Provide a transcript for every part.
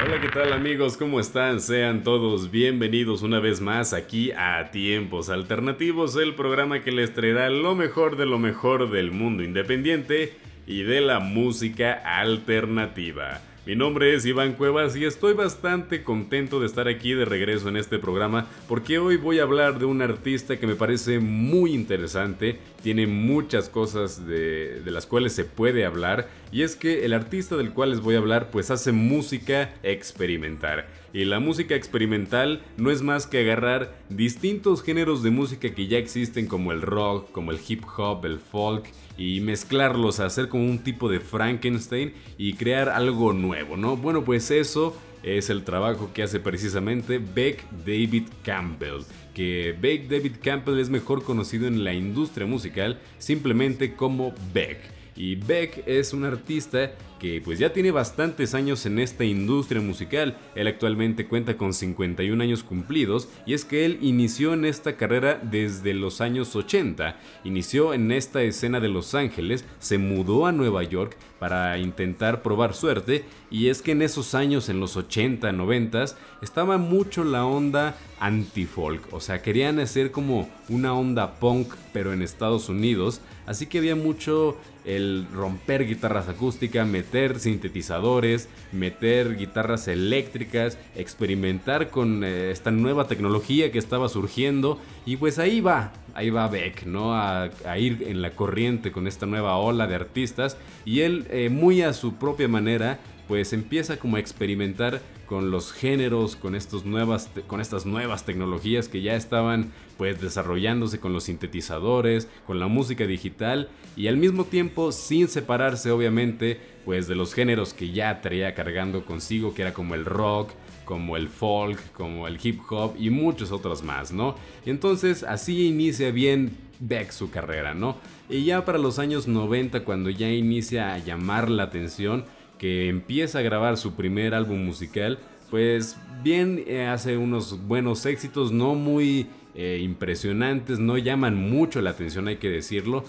Hola, ¿qué tal amigos? ¿Cómo están? Sean todos bienvenidos una vez más aquí a Tiempos Alternativos, el programa que les traerá lo mejor de lo mejor del mundo independiente y de la música alternativa. Mi nombre es Iván Cuevas y estoy bastante contento de estar aquí de regreso en este programa porque hoy voy a hablar de un artista que me parece muy interesante, tiene muchas cosas de, las cuales se puede hablar y es que el artista del cual les voy a hablar pues hace música experimental. Y la música experimental no es más que agarrar distintos géneros de música que ya existen como el rock, como el hip hop, el folk y mezclarlos, hacer como un tipo de Frankenstein y crear algo nuevo, ¿no? Bueno, pues eso es el trabajo que hace precisamente Beck David Campbell. Que Beck David Campbell es mejor conocido en la industria musical simplemente como Beck. Y Beck es un artista que pues ya tiene bastantes años en esta industria musical. Él actualmente cuenta con 51 años cumplidos y es que él inició en esta carrera desde los años 80. Inició en esta escena de Los Ángeles, se mudó a Nueva York para intentar probar suerte y es que en esos años, en los 80, 90, estaba mucho la onda anti-folk, o sea, querían hacer como una onda punk pero en Estados Unidos, así que había mucho el romper guitarras acústicas, meter sintetizadores, meter guitarras eléctricas, experimentar con eh, esta nueva tecnología que estaba surgiendo y pues ahí va, ahí va Beck, ¿no? A, ir en la corriente con esta nueva ola de artistas y él eh, muy a su propia manera pues empieza como a experimentar con los géneros, con, estos nuevas, con estas nuevas tecnologías que ya estaban pues desarrollándose con los sintetizadores, con la música digital y al mismo tiempo sin separarse obviamente pues de los géneros que ya traía cargando consigo, que era como el rock, como el folk, como el hip hop y muchos otros más, ¿no? Entonces así inicia bien Beck su carrera, ¿no? Y ya para los años 90 cuando ya inicia a llamar la atención, que empieza a grabar su primer álbum musical, pues bien eh, hace unos buenos éxitos, no muy eh, impresionantes, no llaman mucho la atención, hay que decirlo.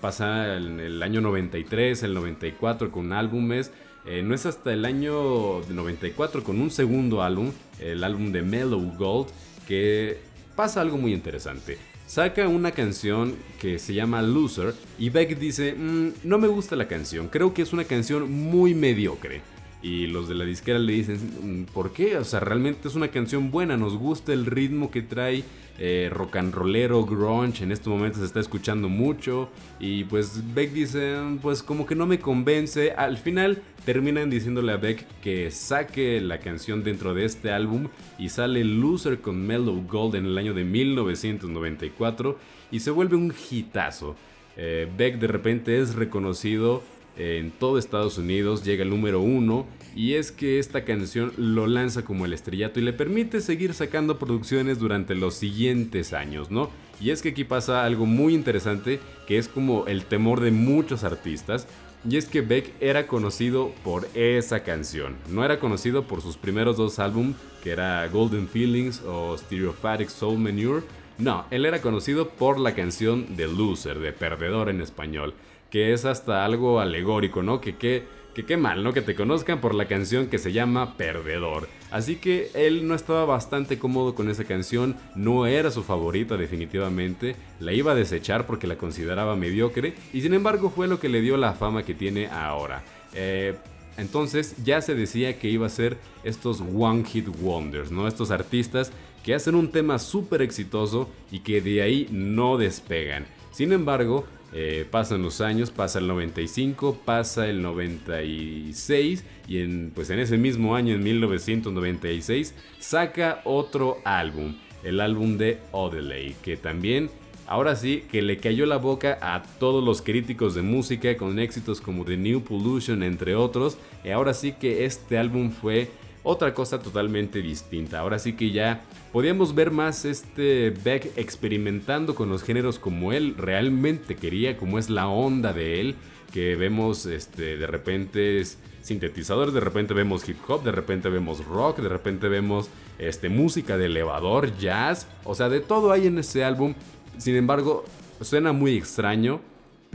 pasa en el año 93, el 94 con álbumes. Eh, no es hasta el año 94 con un segundo álbum, el álbum de Mellow Gold, que pasa algo muy interesante saca una canción que se llama Loser y Beck dice, mm, no me gusta la canción, creo que es una canción muy mediocre. Y los de la disquera le dicen, mm, ¿por qué? O sea, realmente es una canción buena, nos gusta el ritmo que trae, eh, rock and rollero, grunge, en este momento se está escuchando mucho. Y pues Beck dice, pues como que no me convence. Al final terminan diciéndole a Beck que saque la canción dentro de este álbum y sale Loser con Mellow Gold en el año de 1994 y se vuelve un hitazo. Eh, Beck de repente es reconocido en todo Estados Unidos, llega el número uno y es que esta canción lo lanza como el estrellato y le permite seguir sacando producciones durante los siguientes años, ¿no? Y es que aquí pasa algo muy interesante que es como el temor de muchos artistas y es que Beck era conocido por esa canción, no era conocido por sus primeros dos álbumes que era Golden Feelings o Stereophatic Soul Manure, no, él era conocido por la canción de Loser, de Perdedor en español que es hasta algo alegórico, ¿no? Que qué que qué mal, ¿no? Que te conozcan por la canción que se llama Perdedor. Así que él no estaba bastante cómodo con esa canción, no era su favorita definitivamente, la iba a desechar porque la consideraba mediocre y sin embargo fue lo que le dio la fama que tiene ahora. Eh, entonces ya se decía que iba a ser estos One Hit Wonders, ¿no? Estos artistas que hacen un tema súper exitoso y que de ahí no despegan. Sin embargo, eh, pasan los años, pasa el 95, pasa el 96 y en, pues en ese mismo año, en 1996, saca otro álbum, el álbum de Odelay, que también, ahora sí, que le cayó la boca a todos los críticos de música con éxitos como The New Pollution, entre otros, y ahora sí que este álbum fue otra cosa totalmente distinta. Ahora sí que ya podíamos ver más este Beck experimentando con los géneros como él realmente quería, como es la onda de él, que vemos este, de repente sintetizadores, de repente vemos hip hop, de repente vemos rock, de repente vemos este, música de elevador, jazz, o sea, de todo hay en ese álbum. Sin embargo, suena muy extraño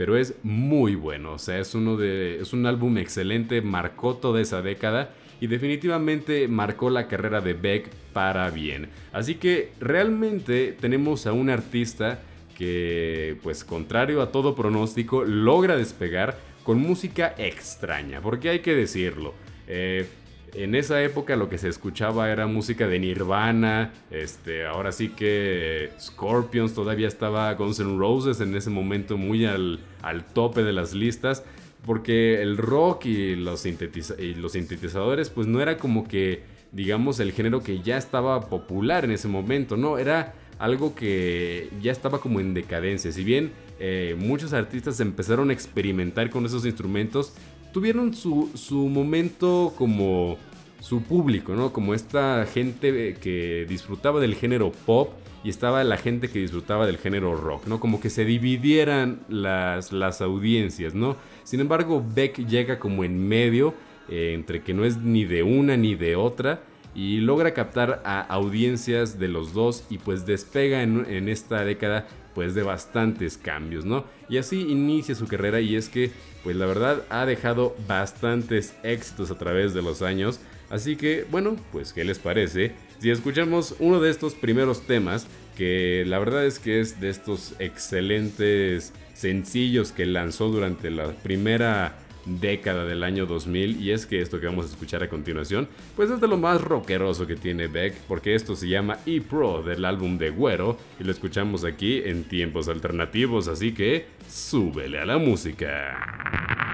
pero es muy bueno. O sea, es, uno de, es un álbum excelente, marcó toda esa década y definitivamente marcó la carrera de Beck para bien. Así que realmente tenemos a un artista que, pues contrario a todo pronóstico, logra despegar con música extraña, porque hay que decirlo. Eh, en esa época lo que se escuchaba era música de Nirvana, este, ahora sí que Scorpions todavía estaba Guns N' Roses en ese momento muy al, al tope de las listas, porque el rock y los, sintetizadores pues no era como que digamos el género que ya estaba popular en ese momento, no, era algo que ya estaba como en decadencia, si bien eh, muchos artistas empezaron a experimentar con esos instrumentos, tuvieron su, su momento como su público, ¿no? Como esta gente que disfrutaba del género pop y estaba la gente que disfrutaba del género rock, ¿no? Como que se dividieran las, las audiencias, ¿no? Sin embargo, Beck llega como en medio, eh, entre que no es ni de una ni de otra, y logra captar a audiencias de los dos y pues despega en, en esta década pues de bastantes cambios, ¿no? Y así inicia su carrera y es que pues la verdad ha dejado bastantes éxitos a través de los años. Así que bueno, pues ¿qué les parece? Si escuchamos uno de estos primeros temas, que la verdad es que es de estos excelentes sencillos que lanzó durante la primera década del año 2000 y es que esto que vamos a escuchar a continuación pues es de lo más rockeroso que tiene Beck porque esto se llama E-Pro del álbum de Güero y lo escuchamos aquí en tiempos alternativos así que súbele a la música.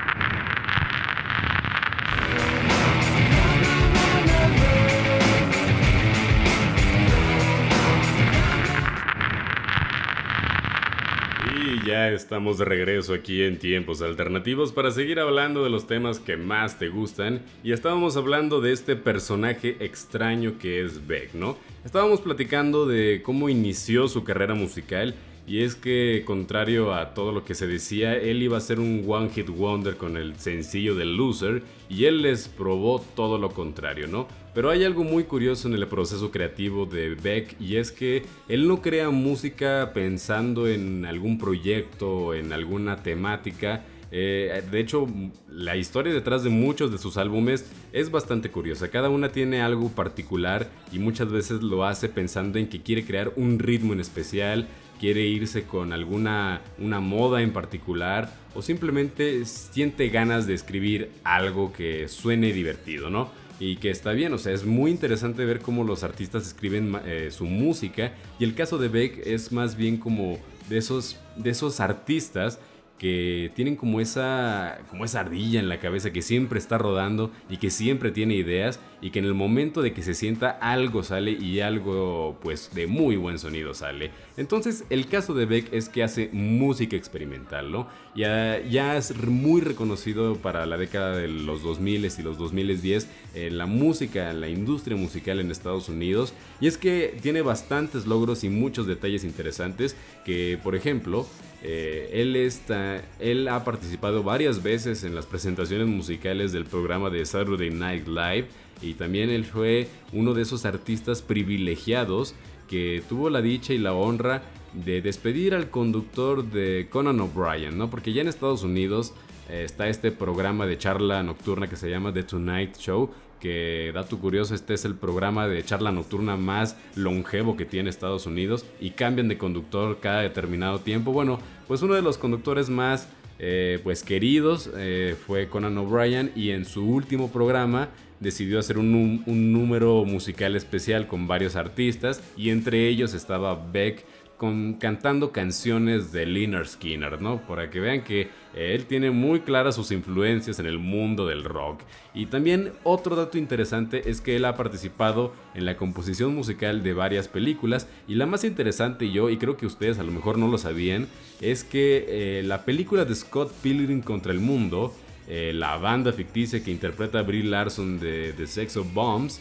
Ya estamos de regreso aquí en Tiempos Alternativos para seguir hablando de los temas que más te gustan y estábamos hablando de este personaje extraño que es Beck, ¿no? Estábamos platicando de cómo inició su carrera musical y es que, contrario a todo lo que se decía, él iba a ser un One Hit Wonder con el sencillo de Loser, y él les probó todo lo contrario, ¿no? Pero hay algo muy curioso en el proceso creativo de Beck, y es que él no crea música pensando en algún proyecto, en alguna temática, eh, de hecho, la historia detrás de muchos de sus álbumes es bastante curiosa. Cada una tiene algo particular y muchas veces lo hace pensando en que quiere crear un ritmo en especial, quiere irse con alguna una moda en particular o simplemente siente ganas de escribir algo que suene divertido, ¿no? Y que está bien, o sea, es muy interesante ver cómo los artistas escriben eh, su música y el caso de Beck es más bien como de esos, de esos artistas que tienen como esa, como esa ardilla en la cabeza que siempre está rodando y que siempre tiene ideas y que en el momento de que se sienta algo sale y algo pues de muy buen sonido sale. Entonces el caso de Beck es que hace música experimental, ¿no? Ya, es muy reconocido para la década de los 2000 y los 2010 en la música, en la industria musical en Estados Unidos y es que tiene bastantes logros y muchos detalles interesantes que por ejemplo eh, él, está, él ha participado varias veces en las presentaciones musicales del programa de Saturday Night Live y también él fue uno de esos artistas privilegiados que tuvo la dicha y la honra de despedir al conductor de Conan O'Brien, ¿no? Porque ya en Estados Unidos eh, está este programa de charla nocturna que se llama The Tonight Show, que dato curioso, este es el programa de charla nocturna más longevo que tiene Estados Unidos y cambian de conductor cada determinado tiempo. Bueno, pues uno de los conductores más eh, pues queridos eh, fue Conan O'Brien y en su último programa decidió hacer un, un número musical especial con varios artistas y entre ellos estaba Beck cantando canciones de Leonard Skinner, ¿no? Para que vean que él tiene muy claras sus influencias en el mundo del rock. Y también otro dato interesante es que él ha participado en la composición musical de varias películas. Y la más interesante yo, y creo que ustedes a lo mejor no lo sabían, es que eh, la película de Scott Pilgrim contra el mundo, eh, la banda ficticia que interpreta a Larson de The Sex of Bombs,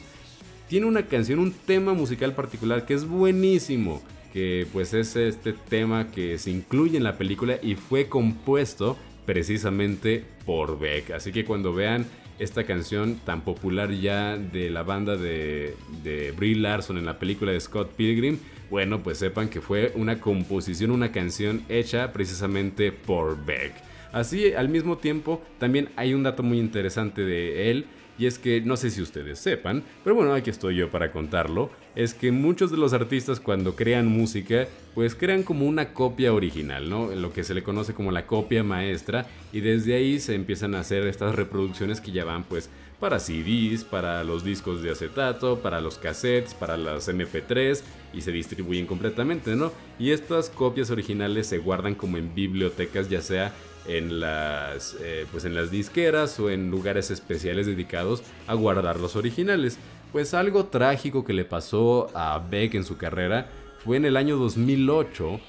tiene una canción, un tema musical particular que es buenísimo que pues es este tema que se incluye en la película y fue compuesto precisamente por Beck. Así que cuando vean esta canción tan popular ya de la banda de, de Brie Larson en la película de Scott Pilgrim, bueno, pues sepan que fue una composición, una canción hecha precisamente por Beck. Así, al mismo tiempo, también hay un dato muy interesante de él, y es que no sé si ustedes sepan, pero bueno, aquí estoy yo para contarlo, es que muchos de los artistas cuando crean música, pues crean como una copia original, ¿no? Lo que se le conoce como la copia maestra, y desde ahí se empiezan a hacer estas reproducciones que ya van pues para CDs, para los discos de acetato, para los cassettes, para las MP3 y se distribuyen completamente, ¿no? Y estas copias originales se guardan como en bibliotecas, ya sea en las, eh, pues en las disqueras o en lugares especiales dedicados a guardar los originales. Pues algo trágico que le pasó a Beck en su carrera fue en el año 2008,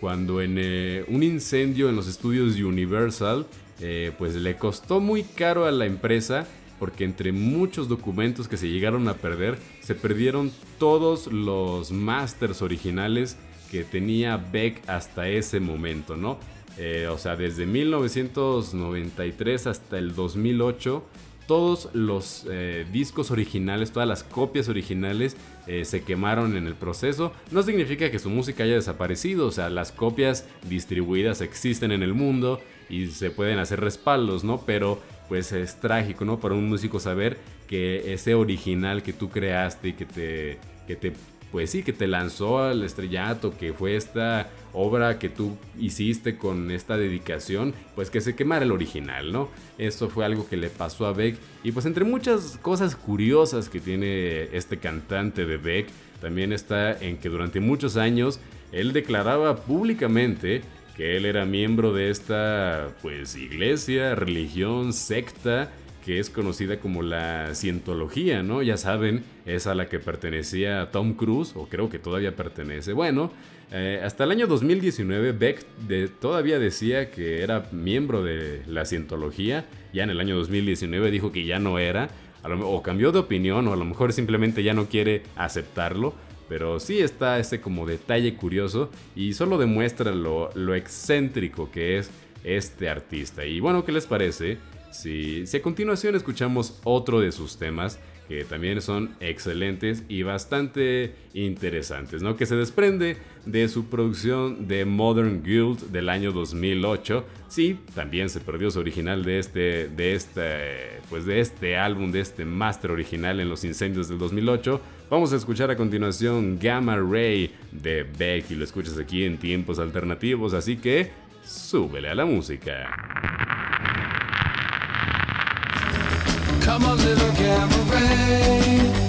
cuando en eh, un incendio en los estudios Universal, eh, pues le costó muy caro a la empresa porque entre muchos documentos que se llegaron a perder, se perdieron todos los masters originales que tenía Beck hasta ese momento, ¿no? Eh, o sea, desde 1993 hasta el 2008, todos los eh, discos originales, todas las copias originales eh, se quemaron en el proceso. No significa que su música haya desaparecido, o sea, las copias distribuidas existen en el mundo y se pueden hacer respaldos, ¿no? Pero pues es trágico, ¿no? Para un músico saber que ese original que tú creaste y que te, que te pues sí, que te lanzó al estrellato, que fue esta obra que tú hiciste con esta dedicación, pues que se quemara el original, ¿no? Eso fue algo que le pasó a Beck y pues entre muchas cosas curiosas que tiene este cantante de Beck, también está en que durante muchos años él declaraba públicamente que él era miembro de esta pues iglesia, religión, secta que es conocida como la cientología, ¿no? Ya saben, es a la que pertenecía Tom Cruise, o creo que todavía pertenece. Bueno, eh, hasta el año 2019 Beck todavía decía que era miembro de la cientología, ya en el año 2019 dijo que ya no era, o cambió de opinión, o a lo mejor simplemente ya no quiere aceptarlo. Pero sí está ese como detalle curioso y solo demuestra lo, lo excéntrico que es este artista. Y bueno, ¿qué les parece? Si, a continuación escuchamos otro de sus temas que también son excelentes y bastante interesantes, ¿no? Que se desprende de su producción de Modern Guild del año 2008. Sí, también se perdió su original de este, de este, pues de este álbum, de este máster original en los incendios del 2008. Vamos a escuchar a continuación Gamma Ray de Beck y lo escuchas aquí en tiempos alternativos, así que súbele a la música. Come on, little cabaret.